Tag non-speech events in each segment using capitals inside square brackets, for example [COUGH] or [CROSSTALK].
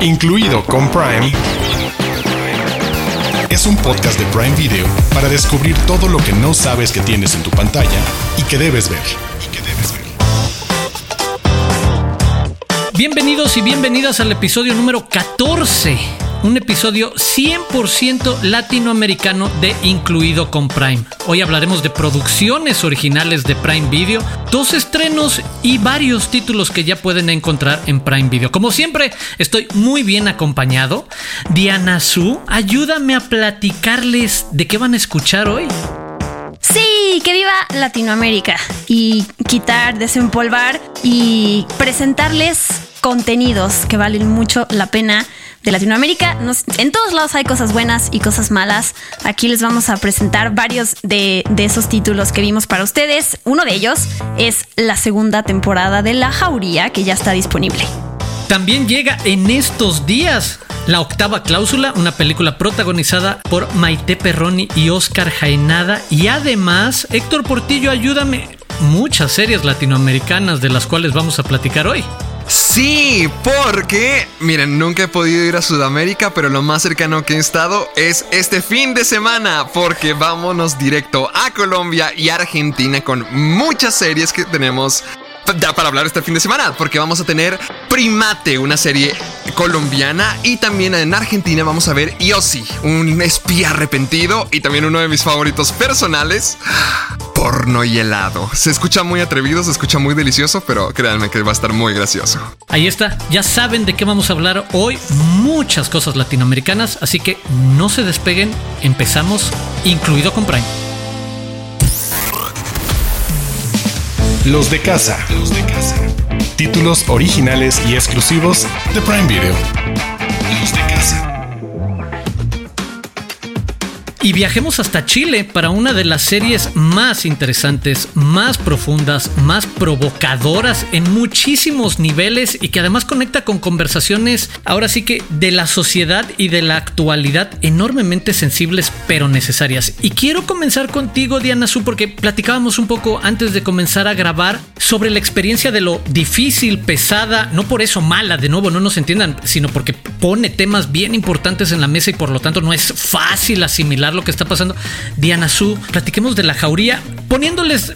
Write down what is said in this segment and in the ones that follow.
incluido con Prime, es un podcast de Prime Video para descubrir todo lo que no sabes que tienes en tu pantalla y que debes ver. Bienvenidos y bienvenidas al episodio número 14 un episodio 100% latinoamericano de Incluido con Prime. Hoy hablaremos de producciones originales de Prime Video, dos estrenos y varios títulos que ya pueden encontrar en Prime Video. Como siempre, estoy muy bien acompañado. Diana Su, ayúdame a platicarles de qué van a escuchar hoy. Sí, que viva Latinoamérica y quitar, desempolvar y presentarles contenidos que valen mucho la pena de Latinoamérica. en todos lados hay cosas buenas y cosas malas. Aquí les vamos a presentar varios de, de esos títulos que vimos para ustedes. Uno de ellos es la segunda temporada de La Jauría, que ya está disponible. También llega en estos días la octava cláusula, una película protagonizada por Maite Perroni y Oscar Jaenada. Y además, Héctor Portillo, ayúdame, muchas series latinoamericanas de las cuales vamos a platicar hoy. Sí, porque, miren, nunca he podido ir a Sudamérica, pero lo más cercano que he estado es este fin de semana, porque vámonos directo a Colombia y Argentina con muchas series que tenemos ya para hablar este fin de semana, porque vamos a tener Primate, una serie colombiana, y también en Argentina vamos a ver Yossi, un espía arrepentido y también uno de mis favoritos personales, porno y helado. Se escucha muy atrevido, se escucha muy delicioso, pero créanme que va a estar muy gracioso. Ahí está, ya saben de qué vamos a hablar hoy, muchas cosas latinoamericanas, así que no se despeguen, empezamos, incluido con Prime. Los de casa. Los de casa. Títulos originales y exclusivos de Prime Video. Los de casa. Y viajemos hasta Chile para una de las series más interesantes, más profundas, más provocadoras en muchísimos niveles y que además conecta con conversaciones ahora sí que de la sociedad y de la actualidad enormemente sensibles pero necesarias. Y quiero comenzar contigo Diana Su porque platicábamos un poco antes de comenzar a grabar sobre la experiencia de lo difícil, pesada, no por eso mala, de nuevo no nos entiendan, sino porque pone temas bien importantes en la mesa y por lo tanto no es fácil asimilar lo que está pasando. Diana Su, platiquemos de la jauría, poniéndoles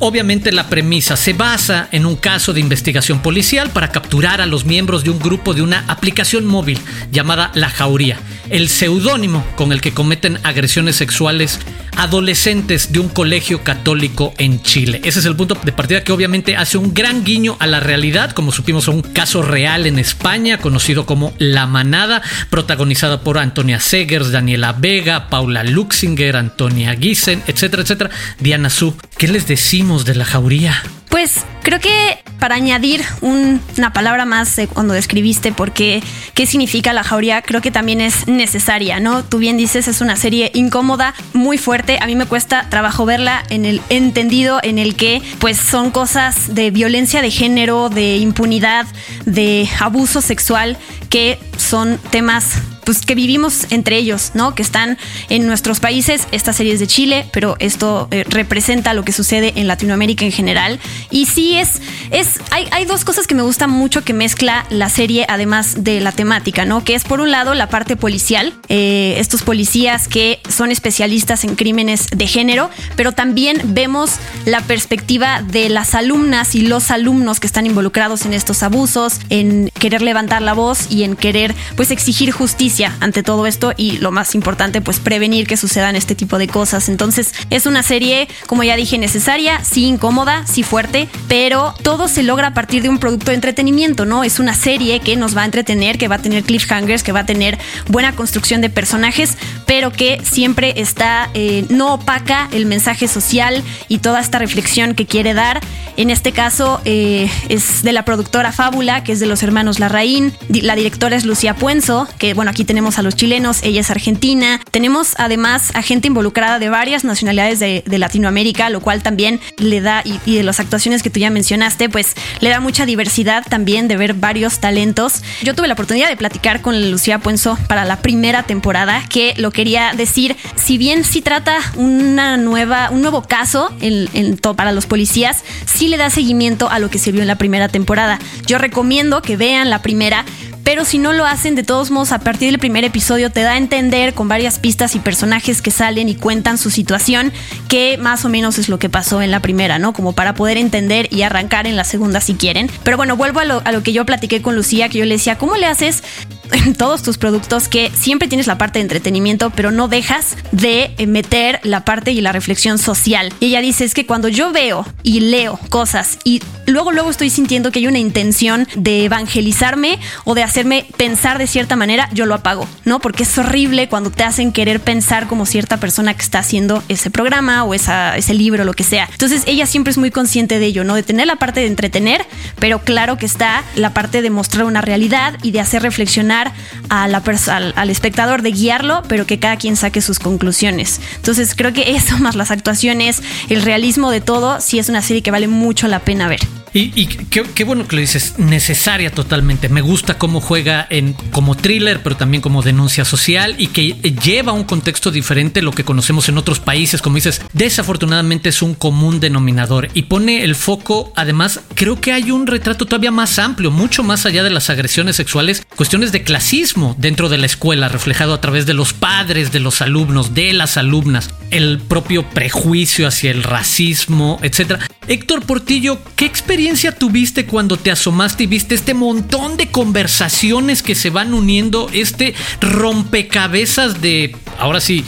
Obviamente la premisa se basa en un caso de investigación policial para capturar a los miembros de un grupo de una aplicación móvil llamada La Jauría, el seudónimo con el que cometen agresiones sexuales adolescentes de un colegio católico en Chile. Ese es el punto de partida que obviamente hace un gran guiño a la realidad, como supimos, un caso real en España, conocido como La Manada, protagonizada por Antonia Segers, Daniela Vega, Paula Luxinger, Antonia Gissen, etcétera, etcétera. Diana Su, ¿qué les decimos de la jauría? Pues creo que para añadir una palabra más cuando describiste por qué, qué significa la jauría, creo que también es necesaria, ¿no? Tú bien dices, es una serie incómoda, muy fuerte. A mí me cuesta trabajo verla en el entendido en el que pues son cosas de violencia de género, de impunidad, de abuso sexual, que son temas pues que vivimos entre ellos, ¿no? Que están en nuestros países. Esta serie es de Chile, pero esto eh, representa lo que sucede en Latinoamérica en general. Y sí es, es, hay, dos cosas que me gustan mucho que mezcla la serie, además de la temática, ¿no? Que es por un lado la parte policial, eh, estos policías que son especialistas en crímenes de género, pero también vemos la perspectiva de las alumnas y los alumnos que están involucrados en estos abusos, en querer levantar la voz y en querer, pues, exigir justicia ante todo esto y lo más importante, pues prevenir que sucedan este tipo de cosas. Entonces es una serie, como ya dije, necesaria, sí incómoda, sí fuerte, pero todo se logra a partir de un producto de entretenimiento, ¿no? Es una serie que nos va a entretener, que va a tener cliffhangers, que va a tener buena construcción de personajes, pero que siempre está eh, no opaca el mensaje social y toda esta reflexión que quiere dar. En este caso eh, es de la productora Fábula, que es de los hermanos Larraín. La directora es Lucía Puenzo, que bueno, aquí tenemos a los chilenos, ella es argentina. Tenemos además a gente involucrada de varias nacionalidades de, Latinoamérica, lo cual también le da, y, de las actuaciones que tú ya mencionaste, pues le da mucha diversidad también de ver varios talentos. Yo tuve la oportunidad de platicar con Lucía Puenzo para la primera temporada, que lo quería decir, si bien sí trata una nueva, un nuevo caso en, en para los policías, sí le da seguimiento a lo que se vio en la primera temporada. Yo recomiendo que vean la primera pero si no lo hacen, de todos modos, a partir del primer episodio te da a entender con varias pistas y personajes que salen y cuentan su situación, que más o menos es lo que pasó en la primera, ¿no? Como para poder entender y arrancar en la segunda si quieren. Pero bueno, vuelvo a lo, a lo que yo platiqué con Lucía, que yo le decía, ¿cómo le haces en [LAUGHS] todos tus productos que siempre tienes la parte de entretenimiento, pero no dejas de meter la parte y la reflexión social. Y ella dice, es que cuando yo veo y leo cosas y luego luego estoy sintiendo que hay una intención de evangelizarme o de hacerme pensar de cierta manera, yo lo apago, ¿no? Porque es horrible cuando te hacen querer pensar como cierta persona que está haciendo ese programa o ese libro, lo que sea. Entonces ella siempre es muy consciente de ello, ¿no? De tener la parte de entretener, pero claro que está la parte de mostrar una realidad y de hacer reflexionar a al, al espectador, de guiarlo, pero que cada quien saque sus conclusiones. Entonces creo que eso más las actuaciones, el realismo de todo, sí es una serie que vale mucho la pena ver. Y, qué, bueno que lo dices, necesaria totalmente. Me gusta cómo juega en como thriller, pero también como denuncia social y que lleva un contexto diferente lo que conocemos en otros países. Como dices, desafortunadamente es un común denominador y pone el foco. Además, creo que hay un retrato todavía más amplio, mucho más allá de las agresiones sexuales, cuestiones de clasismo dentro de la escuela, reflejado a través de los padres, de los alumnos, de las alumnas, el propio prejuicio hacia el racismo, etcétera. Héctor Portillo, ¿qué experiencia tuviste cuando te asomaste y viste este montón de conversaciones que se van uniendo, este rompecabezas de, ahora sí,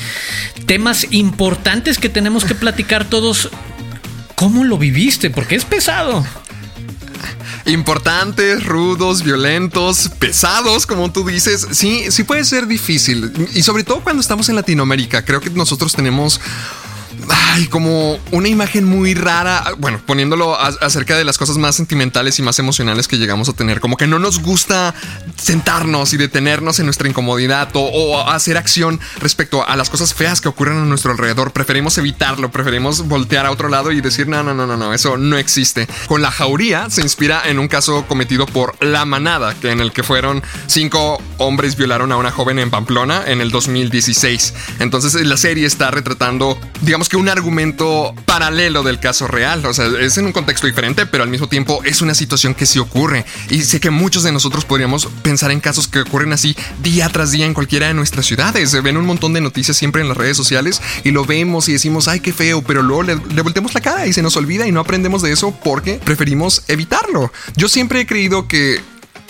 temas importantes que tenemos que platicar todos? ¿Cómo lo viviste? Porque es pesado importantes, rudos, violentos, pesados, como tú dices, sí, sí puede ser difícil. Y sobre todo cuando estamos en Latinoamérica, creo que nosotros tenemos ay, como una imagen muy rara, bueno, poniéndolo acerca de las cosas más sentimentales y más emocionales que llegamos a tener, como que no nos gusta sentarnos y detenernos en nuestra incomodidad o, hacer acción respecto a las cosas feas que ocurren a nuestro alrededor, preferimos evitarlo, preferimos voltear a otro lado y decir, no, no, no, no, no, eso no existe. Con la jauría se inspira en un caso cometido por La Manada, que en el que fueron cinco hombres violaron a una joven en Pamplona en el 2016. Entonces la serie está retratando, digamos que un argumento paralelo del caso real. O sea, es en un contexto diferente, pero al mismo tiempo es una situación que sí ocurre. Y sé que muchos de nosotros podríamos pensar en casos que ocurren así día tras día en cualquiera de nuestras ciudades. Se ven un montón de noticias siempre en las redes sociales y lo vemos y decimos, ay, qué feo, pero luego le, le voltemos la cara y se nos olvida y no aprendemos de eso porque preferimos evitarlo. Yo siempre he creído que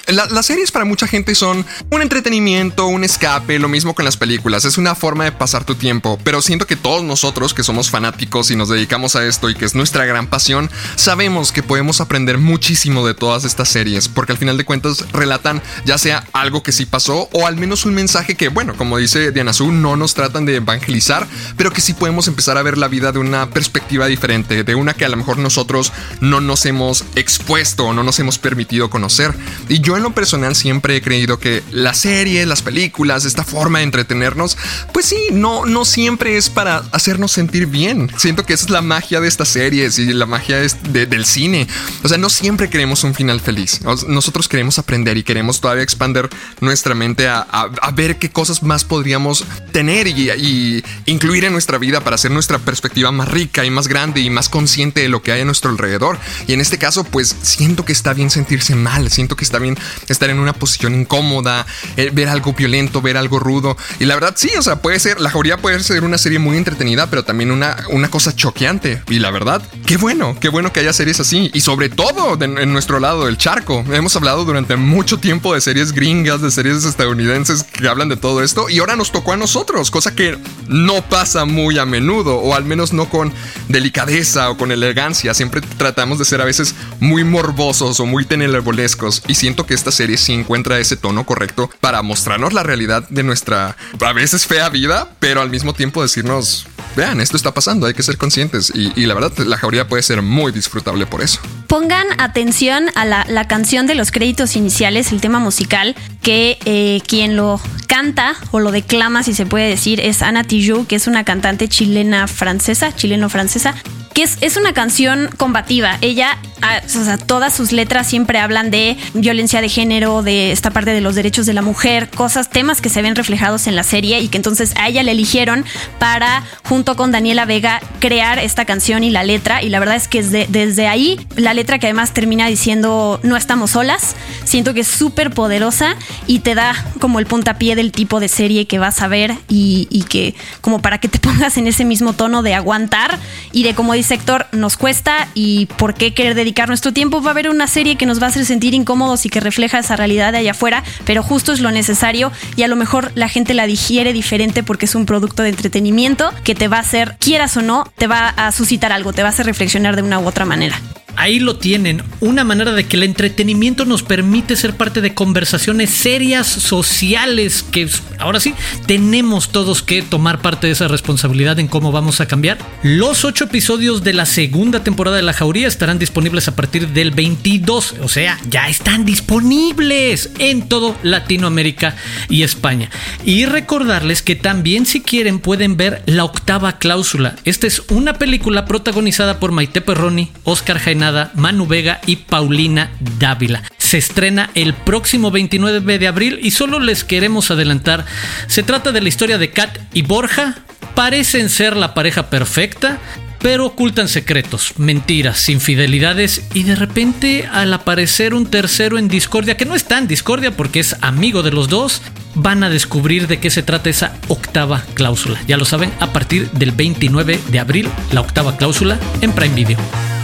las series para mucha gente son un entretenimiento, un escape, lo mismo con las películas, es una forma de pasar tu tiempo, pero siento que todos nosotros que somos fanáticos y nos dedicamos a esto y que es nuestra gran pasión, sabemos que podemos aprender muchísimo de todas estas series, porque al final de cuentas relatan ya sea algo que sí pasó o al menos un mensaje que, bueno, como dice Diana Su, no nos tratan de evangelizar, pero que sí podemos empezar a ver la vida de una perspectiva diferente, de una que a lo mejor nosotros no nos hemos expuesto o no nos hemos permitido conocer. Y yo en lo personal siempre he creído que las series, las películas, esta forma de entretenernos, pues sí, no, no siempre es para hacernos sentir bien. Siento que esa es la magia de estas series y la magia del cine. O sea, no siempre queremos un final feliz. Nosotros queremos aprender y queremos todavía expander nuestra mente a, ver qué cosas más podríamos tener y, y incluir en nuestra vida para hacer nuestra perspectiva más rica y más grande y más consciente de lo que hay a nuestro alrededor. Y en este caso, pues siento que está bien sentirse mal, siento que está bien estar en una posición incómoda, eh, ver algo violento, ver algo rudo. Y la verdad, sí, o sea, puede ser, la jauría puede ser una serie muy entretenida, pero también una, una cosa choqueante. Y la verdad, qué bueno, qué bueno que haya series así. Y sobre todo en nuestro lado del charco. Hemos hablado durante mucho tiempo de series gringas, de series estadounidenses que hablan de todo esto. Y ahora nos tocó a nosotros, cosa que no pasa muy a menudo, o al menos no con delicadeza o con elegancia. Siempre tratamos de ser a veces muy morbosos o muy tenebrescos. Y siento que esta serie sí encuentra ese tono correcto para mostrarnos la realidad de nuestra a veces fea vida, pero al mismo tiempo decirnos, vean, esto está pasando, hay que ser conscientes. Y, la verdad, la jauría puede ser muy disfrutable por eso. Pongan atención a la, canción de los créditos iniciales, el tema musical, que eh, quien lo canta o lo declama, si se puede decir, es Ana Tijoux, que es una cantante chilena francesa, chileno-francesa, que es, es una canción combativa. Ella o sea, todas sus letras siempre hablan de violencia de género, de esta parte de los derechos de la mujer, cosas, temas que se ven reflejados en la serie y que entonces a ella le eligieron para, junto con Daniela Vega, crear esta canción y la letra. Y la verdad es que desde, desde ahí, la letra que además termina diciendo no estamos solas, siento que es súper poderosa y te da como el puntapié del tipo de serie que vas a ver y, y que como para que te [LAUGHS] pongas en ese mismo tono de aguantar y de como dice Héctor, nos cuesta y por qué querer dedicar nuestro tiempo. Va a haber una serie que nos va a hacer sentir incómodos y que refleja esa realidad de allá afuera, pero justo es lo necesario y a lo mejor la gente la digiere diferente porque es un producto de entretenimiento que te va a hacer, quieras o no, te va a suscitar algo, te va a hacer reflexionar de una u otra manera ahí lo tienen, una manera de que el entretenimiento nos permite ser parte de conversaciones serias, sociales, que ahora sí, tenemos todos que tomar parte de esa responsabilidad en cómo vamos a cambiar. Los ocho episodios de la segunda temporada de La Jauría estarán disponibles a partir del 22, o sea, ya están disponibles en todo Latinoamérica y España. Y recordarles que también si quieren pueden ver La Octava Cláusula. Esta es una película protagonizada por Maite Perroni, Oscar Jaina Manu Vega y Paulina Dávila. Se estrena el próximo 29 de abril y solo les queremos adelantar, se trata de la historia de Kat y Borja, parecen ser la pareja perfecta, pero ocultan secretos, mentiras, infidelidades y de repente al aparecer un tercero en discordia, que no está en discordia porque es amigo de los dos, van a descubrir de qué se trata esa octava cláusula. Ya lo saben, a partir del 29 de abril, la octava cláusula en Prime Video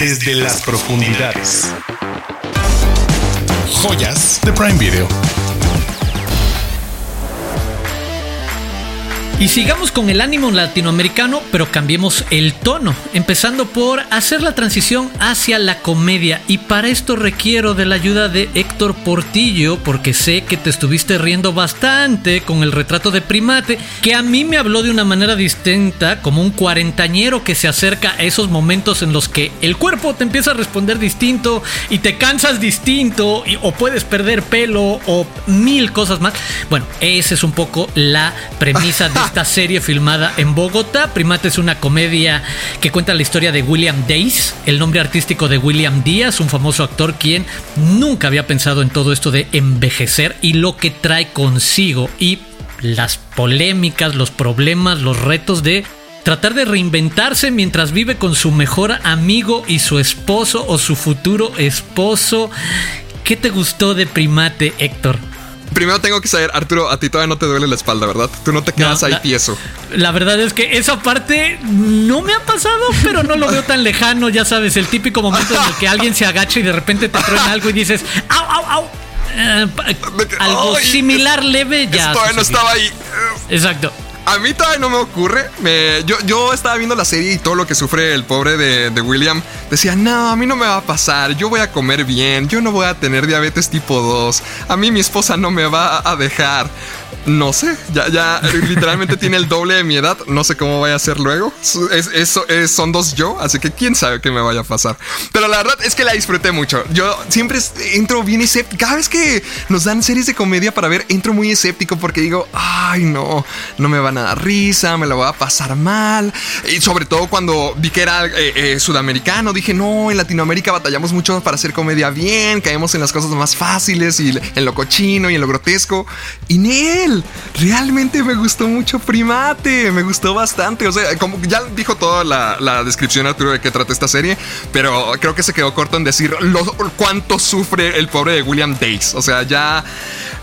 desde las profundidades. Joyas de Prime Video. Y sigamos con el ánimo latinoamericano, pero cambiemos el tono, empezando por hacer la transición hacia la comedia. Y para esto requiero de la ayuda de Héctor Portillo, porque sé que te estuviste riendo bastante con el retrato de primate, que a mí me habló de una manera distinta, como un cuarentañero que se acerca a esos momentos en los que el cuerpo te empieza a responder distinto y te cansas distinto, o puedes perder pelo, o mil cosas más. Bueno, esa es un poco la premisa de [LAUGHS] esta serie filmada en Bogotá. Primate es una comedia que cuenta la historia de William Days, el nombre artístico de William Díaz, un famoso actor quien nunca había pensado en todo esto de envejecer y lo que trae consigo y las polémicas, los problemas, los retos de tratar de reinventarse mientras vive con su mejor amigo y su esposo o su futuro esposo. ¿Qué te gustó de Primate, Héctor? Primero tengo que saber, Arturo, a ti todavía no te duele la espalda, ¿verdad? Tú no te quedas ahí tieso. La verdad es que esa parte no me ha pasado, pero no lo veo tan lejano, ya sabes, el típico momento en el que alguien se agacha y de repente te truena algo y dices, ¡au, au, au! Eh, algo similar leve ya. Todavía no estaba ahí. Exacto. A mí todavía no me ocurre. yo, estaba viendo la serie y todo lo que sufre el pobre de, de, William. Decía, no, a mí no me va a pasar. Yo voy a comer bien. Yo no voy a tener diabetes tipo 2. A mí mi esposa no me va a dejar. No sé, ya, ya literalmente tiene el doble de mi edad. No sé cómo vaya a ser luego. Es, son dos yo, así que quién sabe qué me vaya a pasar. Pero la verdad es que la disfruté mucho. Yo siempre entro bien escéptico. Cada vez que nos dan series de comedia para ver, entro muy escéptico porque digo, ay, no, no me van a dar risa, me la voy a pasar mal. Y sobre todo cuando vi que era eh, eh, sudamericano, dije, no, en Latinoamérica batallamos mucho para hacer comedia bien, caemos en las cosas más fáciles y en lo cochino y en lo grotesco. Y Realmente me gustó mucho Primate. Me gustó bastante. O sea, como ya dijo toda la, descripción, Arturo, de qué trata esta serie. Pero creo que se quedó corto en decir lo, cuánto sufre el pobre de William Days. O sea, ya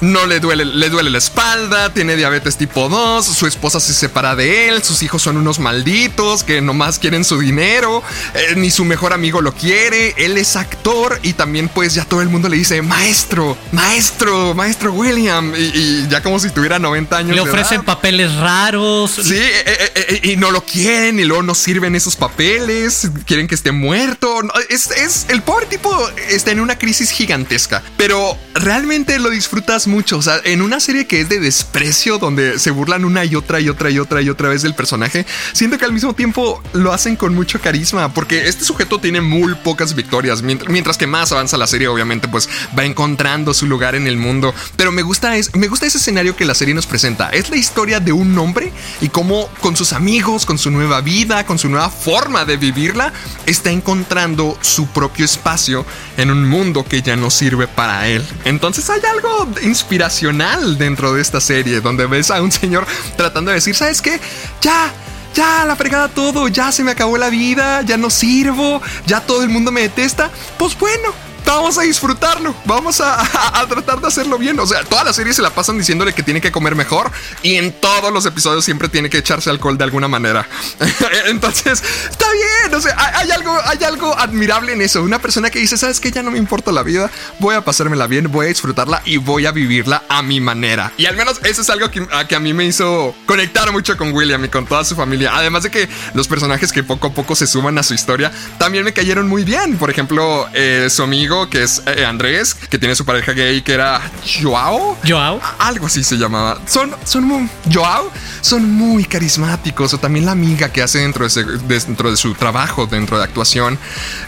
no le duele, le duele la espalda, tiene diabetes tipo 2, su esposa se separa de él, sus hijos son unos malditos que nomás quieren su dinero, eh, ni su mejor amigo lo quiere, él es actor y también pues ya todo el mundo le dice, maestro, maestro, maestro William, y, ya como si tuviera 90 años. Le ofrecen papeles raros. Sí, eh, eh, y no lo quieren y luego no sirven esos papeles, quieren que esté muerto. Es, es, el pobre tipo está en una crisis gigantesca, pero realmente lo disfrutas mucho. O sea, en una serie que es de desprecio, donde se burlan una y otra y otra y otra y otra vez del personaje, siento que al mismo tiempo lo hacen con mucho carisma, porque este sujeto tiene muy pocas victorias, mientras que más avanza la serie, obviamente, pues va encontrando su lugar en el mundo. Pero me gusta, es, me gusta ese escenario que la serie nos presenta. Es la historia de un hombre y cómo con sus amigos, con su nueva vida, con su nueva forma de vivirla, está encontrando su propio espacio en un mundo que ya no sirve para él. Entonces hay algo inspiracional dentro de esta serie, donde ves a un señor tratando de decir, ¿sabes qué? Ya, ya, la fregada todo, ya se me acabó la vida, ya no sirvo, ya todo el mundo me detesta. Pues bueno, vamos a disfrutarlo, vamos [LAUGHS] a, tratar de hacerlo bien. O sea, toda la serie se la pasan diciéndole que tiene que comer mejor y en todos los episodios siempre tiene que echarse alcohol de alguna manera. [LAUGHS] Entonces, está bien, o sea, hay, algo, hay algo admirable en eso. Una persona que dice, sabes que ya no me importa la vida, voy a pasármela bien, voy a disfrutarla y voy a vivirla a mi manera. Y al menos eso es algo que a, que a mí me hizo conectar mucho con William y con toda su familia. Además de que los personajes que poco a poco se suman a su historia también me cayeron muy bien. Por ejemplo, eh, su amigo que es eh, Andrés, que tiene su pareja gay que era Joao. Joao. Algo así se llamaba. Son, son muy, Joao, son muy carismáticos. O también la amiga que hace dentro de, dentro de su trabajo, dentro de actuación.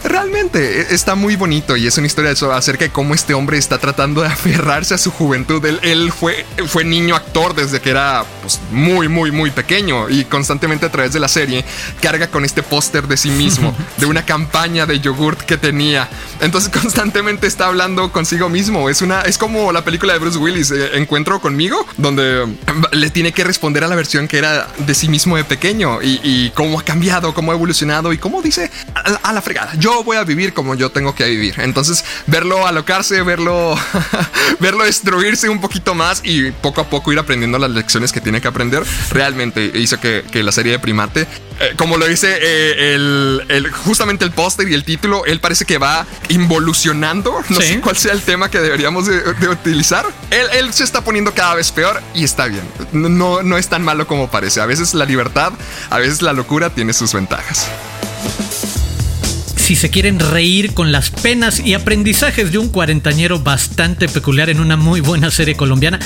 Realmente e, está muy bonito y es una historia acerca de cómo este hombre está tratando de [LAUGHS] aferrarse a su juventud. Él, fue, fue niño actor desde que era pues, muy, muy, muy pequeño y constantemente a través de la serie carga con este póster de sí mismo, [LAUGHS] de una campaña de yogurt que tenía. Entonces [LAUGHS] constantemente está hablando consigo mismo. Es una, es como la película de Bruce Willis, eh, Encuentro conmigo, donde le tiene que responder a la versión que era de sí mismo de pequeño y, cómo ha cambiado, cómo ha evolucionado y cómo dice a, la fregada. Yo voy a vivir como yo tengo que vivir. Entonces, verlo alocarse, verlo, [LAUGHS] verlo destruirse un poquito más y poco a poco ir aprendiendo las lecciones que tiene que aprender, realmente hizo que, la serie de Primate, eh, como lo dice eh, el, justamente el póster y el título, él parece que va involucionando no sé cuál sea el tema que deberíamos de, utilizar. Él, se está poniendo cada vez peor y está bien. No, no es tan malo como parece. A veces la libertad, a veces la locura tiene sus ventajas si se quieren reír con las penas y aprendizajes de un cuarentañero bastante peculiar en una muy buena serie colombiana.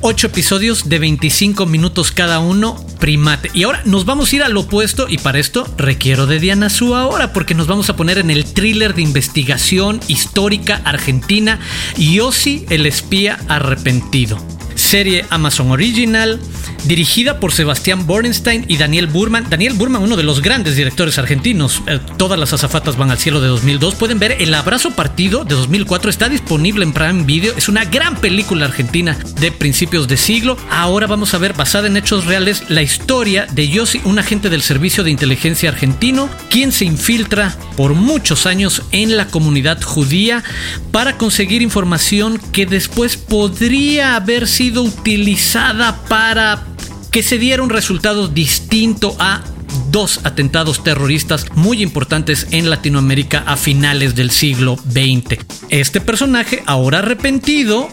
Ocho episodios de 25 minutos cada uno, primate. Y ahora nos vamos a ir al opuesto y para esto requiero de Diana Su ahora porque nos vamos a poner en el thriller de investigación histórica argentina Yossi el espía arrepentido. Serie Amazon Original, dirigida por Sebastián Borenstein y Daniel Burman. Daniel Burman, uno de los grandes directores argentinos. Eh, todas las azafatas van al cielo de 2002. Pueden ver El Abrazo Partido de 2004. Está disponible en Prime Video. Es una gran película argentina de principios de siglo. Ahora vamos a ver, basada en hechos reales, la historia de Yossi, un agente del Servicio de Inteligencia argentino, quien se infiltra por muchos años en la comunidad judía para conseguir información que después podría haber sido utilizada para que se diera un resultado distinto a dos atentados terroristas muy importantes en Latinoamérica a finales del siglo XX. Este personaje, ahora arrepentido,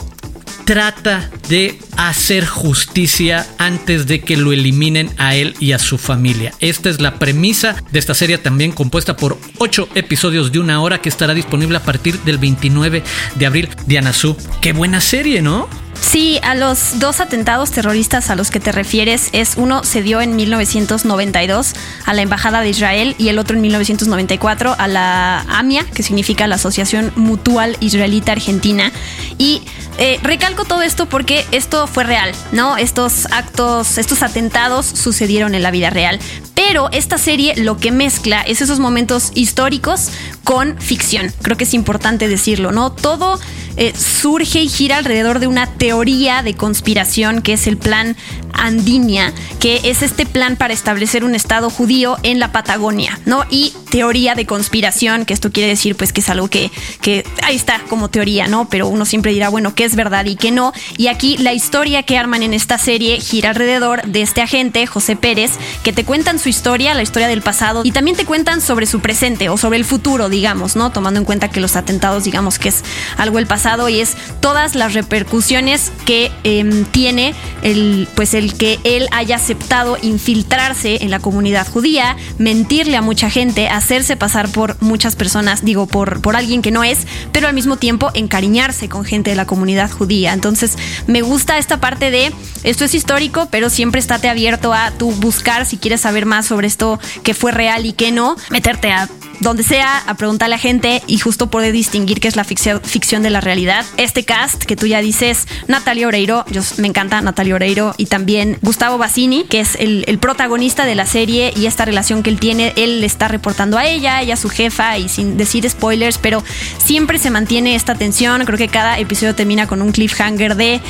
trata de hacer justicia antes de que lo eliminen a él y a su familia. Esta es la premisa de esta serie también compuesta por ocho episodios de una hora que estará disponible a partir del 29 de abril. Diana Su, qué buena serie, ¿no? Sí, a los dos atentados terroristas a los que te refieres es uno se dio en 1992 a la Embajada de Israel y el otro en 1994 a la AMIA, que significa la Asociación Mutual Israelita Argentina. Y eh, recalco todo esto porque esto fue real, ¿no? Estos actos, estos atentados sucedieron en la vida real. Pero esta serie lo que mezcla es esos momentos históricos con ficción. Creo que es importante decirlo, ¿no? Todo eh, surge y gira alrededor de una teoría de conspiración que es el plan Andinia, que es este plan para establecer un estado judío en la Patagonia, ¿no? Y teoría de conspiración, que esto quiere decir pues que es algo que, que ahí está como teoría, ¿no? Pero uno siempre dirá, bueno, ¿qué es verdad y qué no? Y aquí la historia que arman en esta serie gira alrededor de este agente, José Pérez, que te cuentan su historia, la historia del pasado, y también te cuentan sobre su presente o sobre el futuro, digamos, ¿no? Tomando en cuenta que los atentados, digamos que es algo pasado pasado y es todas las repercusiones que em, tiene el, pues el que él haya aceptado infiltrarse en la comunidad judía, mentirle a mucha gente, hacerse pasar por muchas personas, digo, por, por alguien que no es, pero al mismo tiempo encariñarse con gente de la comunidad judía. Entonces, me gusta esta parte de esto es histórico, pero siempre estate abierto a tú buscar si quieres saber más sobre esto que fue real y que no, meterte a donde sea, a preguntarle a gente y justo poder distinguir qué es la ficción, de la realidad. Este cast que tú ya dices, Natalia Oreiro, yo me encanta Natalia Oreiro, y también Gustavo Bassini, que es el, protagonista de la serie y esta relación que él tiene, él le está reportando a ella, ella a su jefa y sin decir spoilers, pero siempre se mantiene esta tensión. Creo que cada episodio termina con un cliffhanger de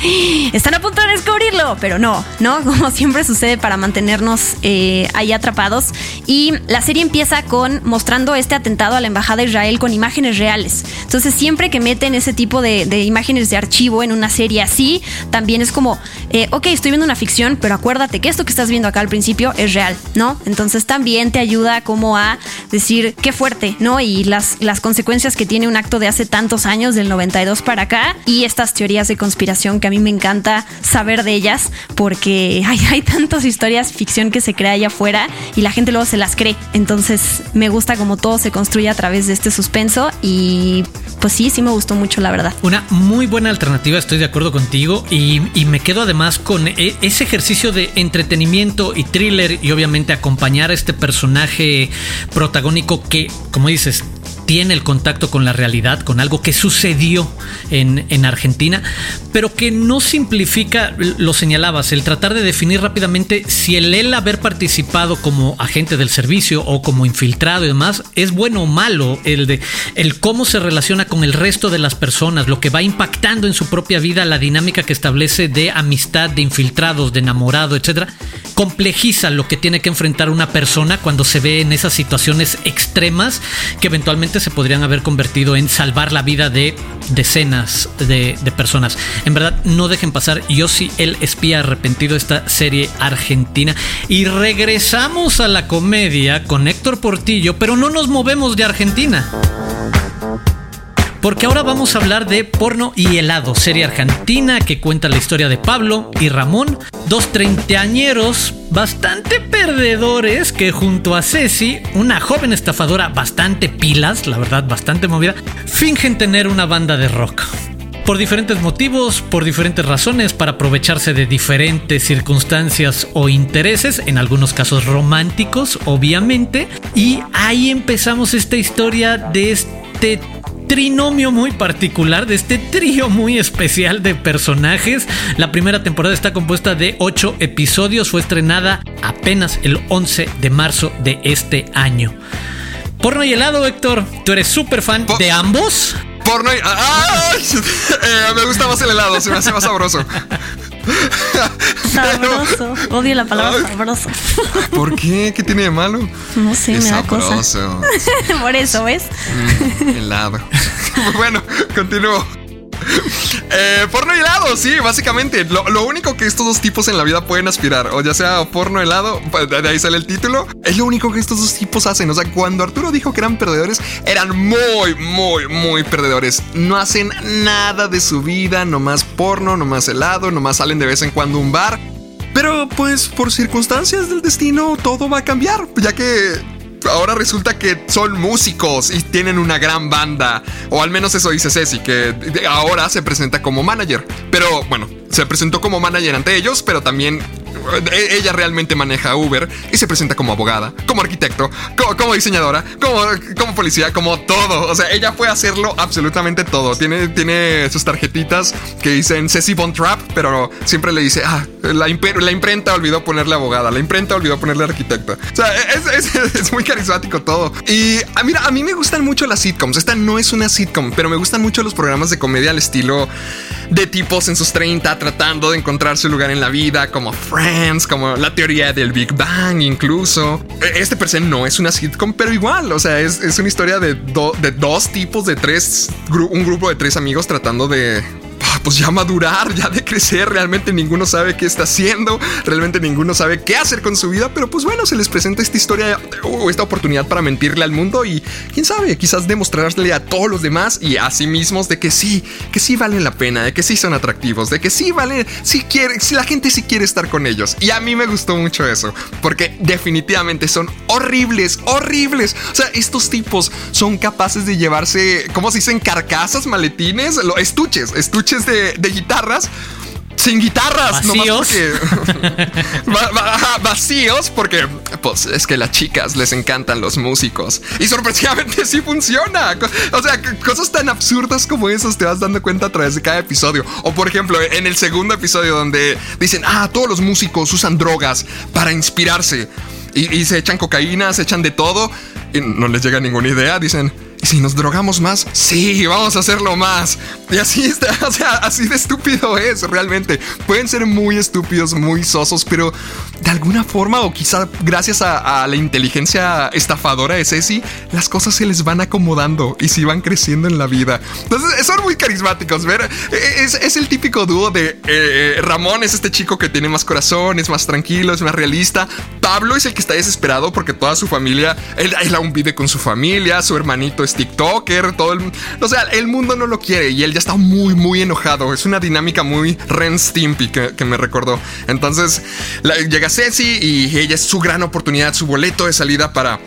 están a punto de descubrirlo, pero no, ¿no? [LAUGHS] Como siempre sucede para mantenernos eh, ahí atrapados. Y la serie empieza con mostrando este atentado a la embajada de Israel con imágenes reales. Entonces, siempre que meten ese tipo de, imágenes de archivo en una serie así, también es como, eh, ok, estoy viendo una ficción, pero acuérdate que esto que estás viendo acá al principio es real, ¿no? Entonces, también te ayuda como a decir qué fuerte, ¿no? Y las, las consecuencias que tiene un acto de hace tantos años, del 92 para acá, y estas teorías de conspiración que a mí me encanta saber de ellas, porque [LAUGHS] hay, hay tantas historias ficción que se crea allá afuera y la gente luego se las cree. Entonces, me gusta como todo se construye a través de este suspenso y pues sí, sí me gustó mucho la verdad. Una muy buena alternativa, estoy de acuerdo contigo y, me quedo además con e, ese ejercicio de entretenimiento y thriller y obviamente acompañar a este personaje protagónico que, como dices, tiene el contacto con la realidad, con algo que sucedió en, en, Argentina, pero que no simplifica, lo señalabas, el tratar de definir rápidamente si el él haber participado como agente del servicio o como infiltrado y demás es bueno o malo, el de el cómo se relaciona con el resto de las personas, lo que va impactando en su propia vida, la dinámica que establece de amistad, de infiltrados, de enamorado, etcétera, complejiza lo que tiene que enfrentar una persona cuando se ve en esas situaciones extremas que eventualmente se podrían haber convertido en salvar la vida de decenas de, personas. En verdad, no dejen pasar Yo sí, el espía arrepentido, esta serie argentina. Y regresamos a la comedia con Héctor Portillo, pero no nos movemos de Argentina porque ahora vamos a hablar de Porno y Helado, serie argentina que cuenta la historia de Pablo y Ramón, dos treintañeros bastante perdedores que junto a Ceci, una joven estafadora bastante pilas, la verdad bastante movida, fingen tener una banda de rock por diferentes motivos, por diferentes razones, para aprovecharse de diferentes circunstancias o intereses, en algunos casos románticos, obviamente. Y ahí empezamos esta historia de este trinomio muy particular, de este trío muy especial de personajes. La primera temporada está compuesta de 8 episodios, fue estrenada apenas el 11 de marzo de este año. Porno y helado, Héctor, ¿tú eres súper fan de ambos? Porno y... ¡Ah! [LAUGHS] Eh, me gusta más el helado, se me hace más sabroso. [LAUGHS] Sabroso. Odio la palabra sabroso. [LAUGHS] ¿Por qué? ¿Qué tiene de malo? No sé, me da cosa. [LAUGHS] Por eso, ¿ves? Mm, helado. bueno, continúo. [LAUGHS] Eh, porno helado, sí, básicamente. Lo, único que estos dos tipos en la vida pueden aspirar, o ya sea porno helado, pues, de ahí sale el título, es lo único que estos dos tipos hacen. O sea, cuando Arturo dijo que eran perdedores, eran muy, muy, muy perdedores. No hacen nada de su vida, nomás porno, nomás helado, nomás salen de vez en cuando a un bar. Pero pues por circunstancias del destino todo va a cambiar, ya que ahora resulta que son músicos y tienen una gran banda. O al menos eso dice Ceci, que ahora se presenta como manager. Pero bueno, se presentó como manager ante ellos, pero también ella realmente maneja Uber y se presenta como abogada, como arquitecto, como, diseñadora, como, como, policía, como todo. O sea, ella puede hacerlo absolutamente todo. Tiene, tiene sus tarjetitas que dicen Ceci Von Trap, pero siempre le dice, ah, la, imprenta olvidó ponerle abogada, la imprenta olvidó ponerle arquitecto. O sea, [LAUGHS] es, muy carismático todo. Y ah, mira, a mí me gustan mucho las sitcoms. Esta no es una sitcom, pero me gustan mucho los programas de comedia al estilo de tipos en sus 30 tratando de encontrar su lugar en la vida, como Friends, como la teoría del Big Bang incluso. E, este per se no es una sitcom, pero igual, o sea, es, una historia de, de dos tipos, de tres, un grupo de tres amigos tratando de pues ya madurar, ya de crecer, realmente ninguno sabe qué está haciendo, realmente ninguno sabe qué hacer con su vida, pero pues bueno, se les presenta esta historia o esta oportunidad para mentirle al mundo y quién sabe, quizás demostrarle a todos los demás y a sí mismos de que sí, que sí valen la pena, de que sí son atractivos, de que sí valen, si quiere, si la gente sí quiere estar con ellos. Y a mí me gustó mucho eso, porque definitivamente son horribles, horribles. O sea, estos tipos son capaces de llevarse, ¿cómo se dicen? Carcasas, maletines, estuches, estuches de, de guitarras sin guitarras, vacíos. porque [LAUGHS] vacíos porque pues es que las chicas les encantan los músicos y sorpresivamente [LAUGHS] sí funciona. O sea, cosas tan absurdas como esas te vas dando cuenta a través de cada episodio. O por ejemplo, en el segundo episodio donde dicen, "Ah, todos los músicos usan drogas para inspirarse." Y, y se echan cocaína, se echan de todo y no les llega ninguna idea, dicen, ¿Y si nos drogamos más? Sí, vamos a hacerlo más. Y así está, [LAUGHS] o sea, así de estúpido es realmente. Pueden ser muy estúpidos, muy sosos, pero de alguna forma, o quizá gracias a, la inteligencia estafadora de Ceci, las cosas se les van acomodando y se van creciendo en la vida. Entonces, son muy carismáticos. Ver, es, el típico dúo de eh, Ramón es este chico que tiene más corazón, es más tranquilo, es más realista. Pablo es el que está desesperado porque toda su familia, él, él aún vive con su familia, su hermanito es TikToker, todo el. O sea, el mundo no lo quiere y él ya está muy, muy enojado. Es una dinámica muy Ren Stimpy que, me recordó. Entonces llega Ceci y ella es su gran oportunidad, su boleto de salida para,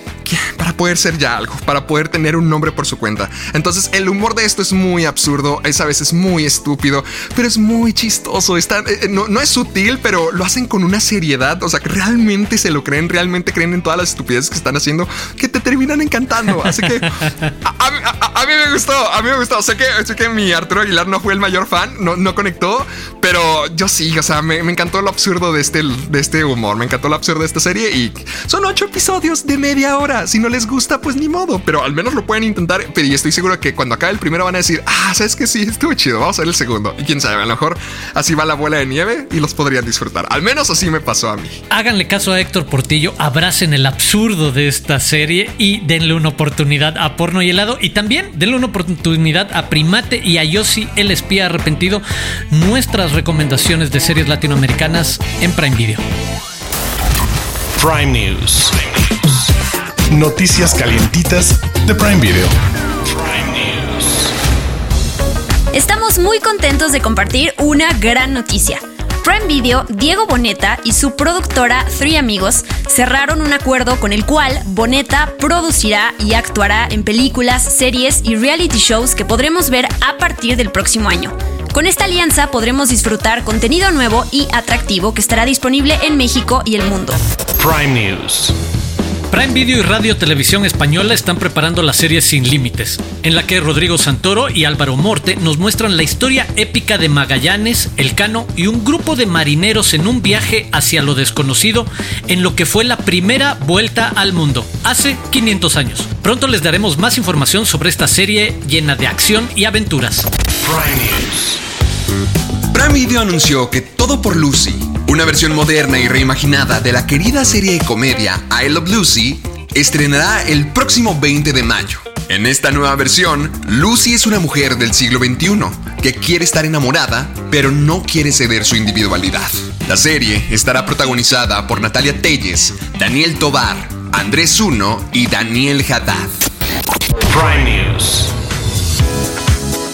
para poder ser ya algo, para poder tener un nombre por su cuenta. Entonces, el humor de esto es muy absurdo, es a veces muy estúpido, pero es muy chistoso. Está, eh, eh, no, no es sutil, pero lo hacen con una seriedad. O sea, que realmente se lo creen, realmente creen en todas las estupideces que están haciendo, que te terminan encantando. Así que a, mí me gustó, a mí me gustó. Sé que, que mi Arturo Aguilar no fue el mayor fan, no, no conectó, pero yo sí, o sea, me, encantó lo absurdo de este, de este humor, me encantó lo absurdo de esta serie y son ocho episodios de media hora. Si no les gusta, pues ni modo, pero al menos lo pueden intentar. Y estoy seguro que cuando acabe el primero van a decir, ah, sabes que sí, estuvo chido, vamos a ver el segundo. Y quién sabe, a lo mejor así va la bola de nieve y los podrían disfrutar. Al menos así me pasó a mí. Háganle caso a Héctor Portillo, abracen el absurdo de esta serie y denle una oportunidad a Porno y Helado. Y también denle una oportunidad a Primate y a Yossi, el espía arrepentido. Nuestras recomendaciones de series latinoamericanas en Prime Video. Prime News. Noticias calientitas de Prime Video. Estamos muy contentos de compartir una gran noticia. Prime Video, Diego Boneta y su productora Three Amigos cerraron un acuerdo con el cual Boneta producirá y actuará en películas, series y reality shows que podremos ver a partir del próximo año. Con esta alianza podremos disfrutar contenido nuevo y atractivo que estará disponible en México y el mundo. Prime News. Prime Video y Radio Televisión Española están preparando la serie Sin Límites, en la que Rodrigo Santoro y Álvaro Morte nos muestran la historia épica de Magallanes, Elcano y un grupo de marineros en un viaje hacia lo desconocido en lo que fue la primera vuelta al mundo, hace 500 años. Pronto les daremos más información sobre esta serie llena de acción y aventuras. Prime. Prime Video anunció que Todo por Lucy una versión moderna y reimaginada de la querida serie de comedia I Love Lucy estrenará el próximo 20 de mayo. En esta nueva versión, Lucy es una mujer del siglo XXI que quiere estar enamorada, pero no quiere ceder su individualidad. La serie estará protagonizada por Natalia Telles, Daniel Tobar, Andrés Uno y Daniel Haddad. Prime News.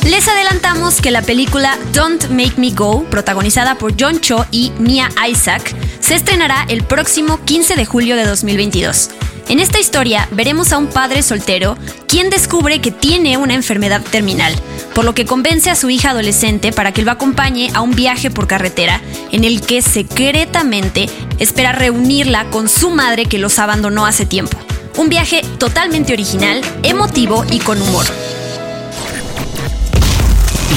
Les adelantamos que la película Don't Make Me Go, protagonizada por John Cho y Mia Isaac, se estrenará el próximo 15 de julio de 2022. En esta historia veremos a un padre soltero quien descubre que tiene una enfermedad terminal, por lo que convence a su hija adolescente para que lo acompañe a un viaje por carretera en el que secretamente espera reunirla con su madre que los abandonó hace tiempo. Un viaje totalmente original, emotivo y con humor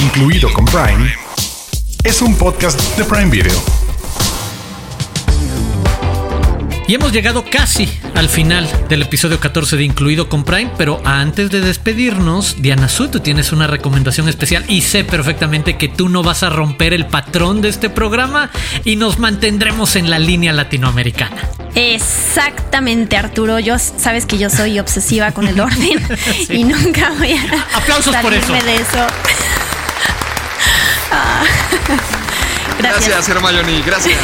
incluido con Prime, es un podcast de Prime Video. Y hemos llegado casi al final del episodio 14 de Incluido con Prime, pero antes de despedirnos, Diana Su, tú tienes una recomendación especial y sé perfectamente que tú no vas a romper el patrón de este programa y nos mantendremos en la línea latinoamericana. Exactamente, Arturo. Yo sabes que yo soy obsesiva con el [LAUGHS] orden y nunca voy a aplausos por eso. de eso. Gracias, Hermione, gracias.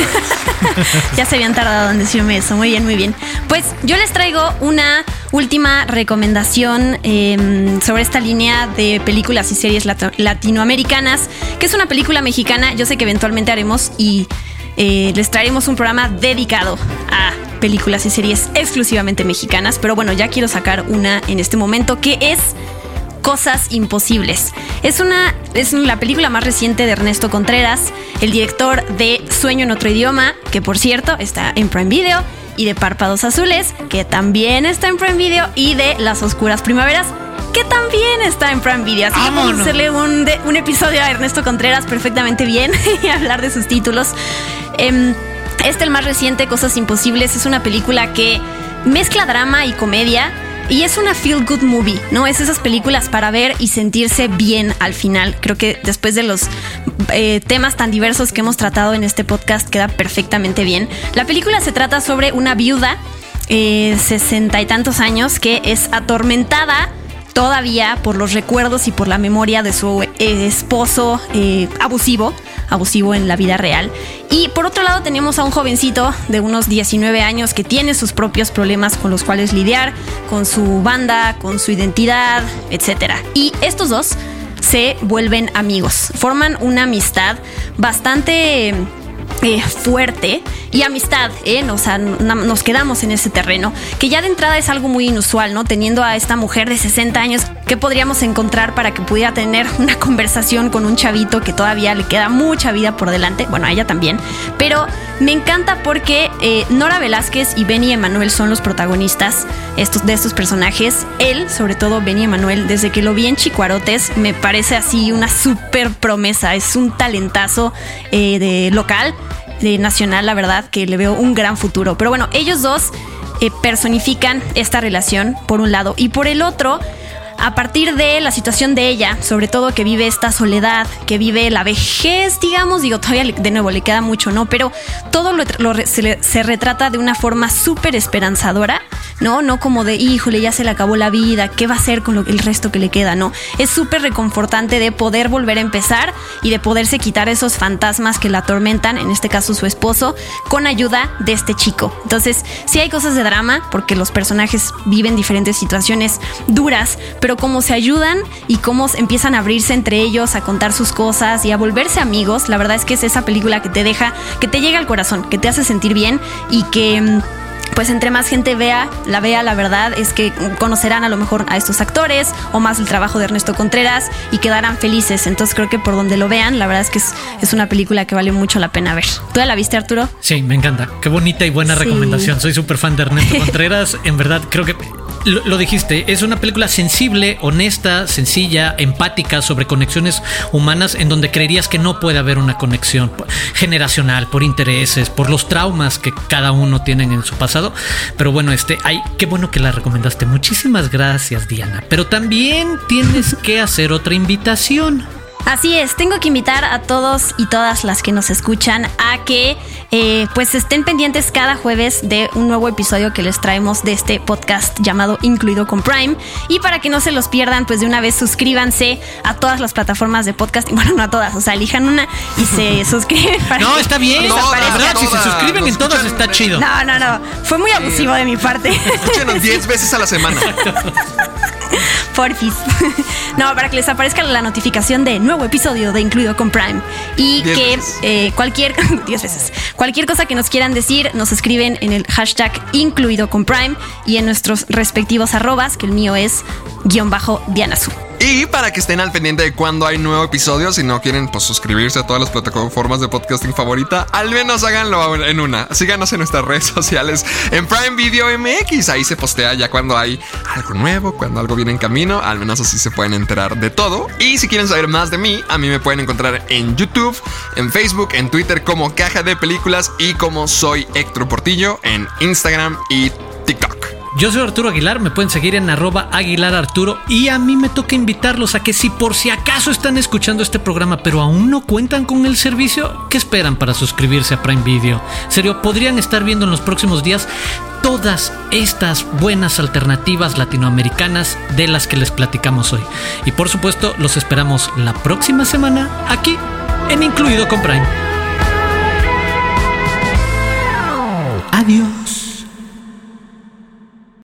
[LAUGHS] ya se habían tardado en decirme eso. Muy bien, muy bien. Pues yo les traigo una última recomendación em, sobre esta línea de películas y series latinoamericanas, que es una película mexicana. Yo sé que eventualmente haremos y eh, les traeremos un programa dedicado a películas y series exclusivamente mexicanas. Pero bueno, ya quiero sacar una en este momento que es Cosas Imposibles. Es una es la película más reciente de Ernesto Contreras, el director de Sueño en otro idioma, que por cierto está en Prime Video, y de Párpados Azules, que también está en Prime Video, y de Las Oscuras Primaveras, que también está en Prime Video. Así que vamos a hacerle un, un, episodio a Ernesto Contreras perfectamente bien [LAUGHS] y hablar de sus títulos. Eh, este, el más reciente, Cosas Imposibles, es una película que mezcla drama y comedia y es una feel good movie, ¿no? Es esas películas para ver y sentirse bien al final. Creo que después de los eh, temas tan diversos que hemos tratado en este podcast queda perfectamente bien. La película se trata sobre una viuda, eh, sesenta y tantos años, que es atormentada todavía por los recuerdos y por la memoria de su eh, esposo abusivo abusivo en la vida real. Y por otro lado tenemos a un jovencito de unos 19 años que tiene sus propios problemas con los cuales lidiar, con su banda, con su identidad, etc. Y estos dos se vuelven amigos, forman una amistad bastante eh, fuerte y amistad, ¿eh? O nos quedamos en ese terreno, que ya de entrada es algo muy inusual, ¿no? Teniendo a esta mujer de 60 años, ¿qué podríamos encontrar para que pudiera tener una [LAUGHS] conversación con un chavito que todavía le queda mucha vida por delante? Bueno, a ella también. Pero me encanta porque eh, Nora Velázquez y Benny Emanuel son los protagonistas estos, de estos personajes. Él, sobre todo Benny Emanuel, desde que lo vi en Chicuarotes, me parece así una súper promesa. Es un talentazo eh, de local de nacional, la verdad, que le veo un gran futuro. Pero bueno, ellos dos eh, personifican esta relación, por un lado, y por el otro, a partir de la situación de ella, sobre todo que vive esta soledad, que vive la vejez, digamos, digo, todavía de nuevo le queda mucho, ¿no? Pero todo lo, se, se, retrata de una forma súper esperanzadora ¿no? No como de, híjole, ya se le acabó la vida, ¿qué va a hacer con el resto que le queda? No, es súper reconfortante de poder volver a empezar y de poderse quitar esos fantasmas que la atormentan, en este caso su esposo, con ayuda de este chico. Entonces, sí hay cosas de drama, porque los personajes viven diferentes situaciones duras, pero cómo se ayudan y cómo empiezan a abrirse entre ellos, a contar sus cosas y a volverse amigos, la verdad es que es esa película que te deja, que te llega al corazón, que te hace sentir bien y que mm, pues entre más gente vea, la vea, la verdad es que conocerán a lo mejor a estos actores o más el trabajo de Ernesto Contreras y quedarán felices. Entonces creo que por donde lo vean, la verdad es que es, una película que vale mucho la pena ver. ¿Tú ya la viste, Arturo? Sí, me encanta. Qué bonita y buena recomendación. Soy súper fan de Ernesto [LAUGHS] Contreras. En verdad, creo que lo, dijiste, es una película sensible, honesta, sencilla, empática sobre conexiones humanas en donde creerías que no puede haber una conexión generacional por intereses, por los traumas que cada uno tiene en su pasado. Pero bueno, este, ay, qué bueno que la recomendaste. Muchísimas gracias, Diana. Pero también tienes [LAUGHS] que hacer otra invitación. Así es, tengo que invitar a todos y todas las que nos escuchan a que eh, pues estén pendientes cada jueves de un nuevo episodio que les traemos de este podcast llamado Incluido con Prime. Y para que no se los pierdan, pues de una vez suscríbanse a todas las plataformas de podcast. Bueno, no a todas, o sea, elijan una y se [LAUGHS] suscriben. Para no, está bien. No, si se suscriben en todas está chido. No, no, no. Fue muy abusivo de mi parte. [LAUGHS] Escúchenos 10 veces a la semana. [LAUGHS] Porfis. no, para que les aparezca la notificación de nuevo episodio de Incluido con Prime. Y que eh, cualquier. [LAUGHS] 10 veces. Cualquier cosa que nos quieran decir, nos escriben en el hashtag Incluido con Prime y en nuestros respectivos arrobas, que el mío es guion bajo Dianasu. Y para que estén al pendiente de cuando hay nuevo episodio, si no quieren pues, suscribirse a todas las plataformas de podcasting favorita, al menos háganlo en una. Síganos en nuestras redes [LAUGHS] sociales en Prime Video MX. Ahí se postea ya cuando hay algo nuevo, cuando algo viene en camino. Al menos así se pueden enterar de todo. Y si quieren saber más de mí, a mí me pueden encontrar en YouTube, en Facebook, en Twitter como Caja de Películas y como soy Héctor Portillo en Instagram y TikTok. Yo soy Arturo Aguilar, me pueden seguir en arroba Aguilar Arturo y a mí me toca invitarlos a que si por si acaso están escuchando este programa pero aún no cuentan con el servicio, ¿qué esperan para suscribirse a Prime Video? Serio, podrían estar viendo en los próximos días todas estas buenas alternativas latinoamericanas de las que les platicamos hoy. Y por supuesto, los esperamos la próxima semana aquí en Incluido con Prime. Adiós.